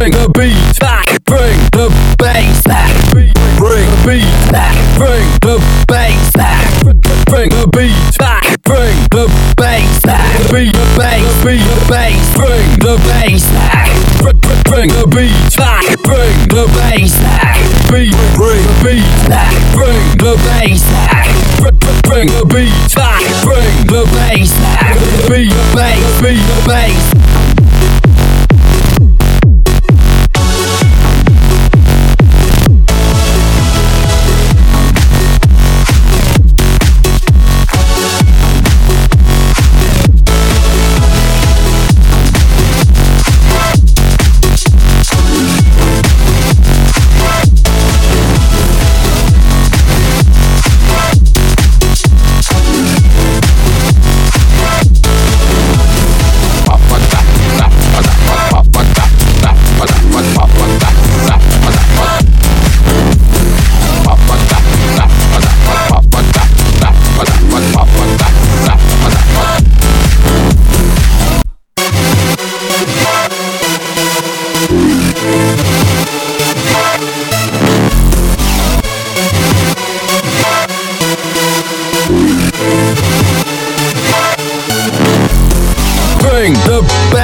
bring the beat back, bring the bass back, bring the beat back, bring the bass back, bring the beat back, bring the bass back, beat the bass, beat the bass, bring the bass back, bring the beat back, bring the bass back, bring the beat back, bring the bass back, bring the beat back, bring the bass back, beat the bass, beat the bass.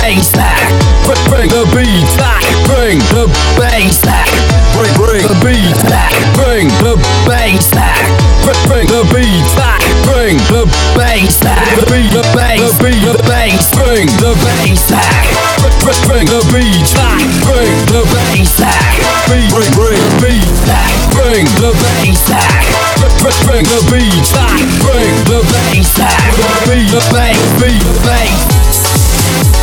Bass back. Bring, bring the beat back. Bring the bass back. Bring, bring the beat back. Bring the bass back. Bring, bring the beat back. Bring the bass back. The beat, the bass, the beat, the bass. Bring the bass back. Bring, bring, bring the beat back. Bring the bass back. Beat, bring, bring the beat back. Bring the bass back. Bring, bring, bring the beat back. Bring the bass back. Beat, the bass, beat the bass.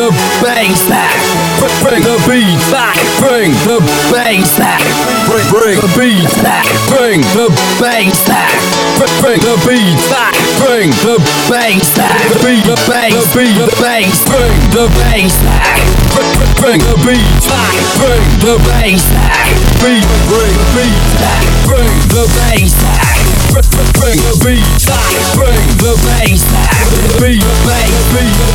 The bass back. Bring, bring the beat back. Bring the bass back. Bring, bring the beat back. Bring the bass back. Bring, bring the beat back. Bring the bass back. The beat, the bass, the beat, the bass. Bring the bass back. Bring, the beat back. Bring the bass back. Beat, bring the beat back. Bring the bass back. Bring, the beat back. Bring the bass back. Beat, the bass, beat, the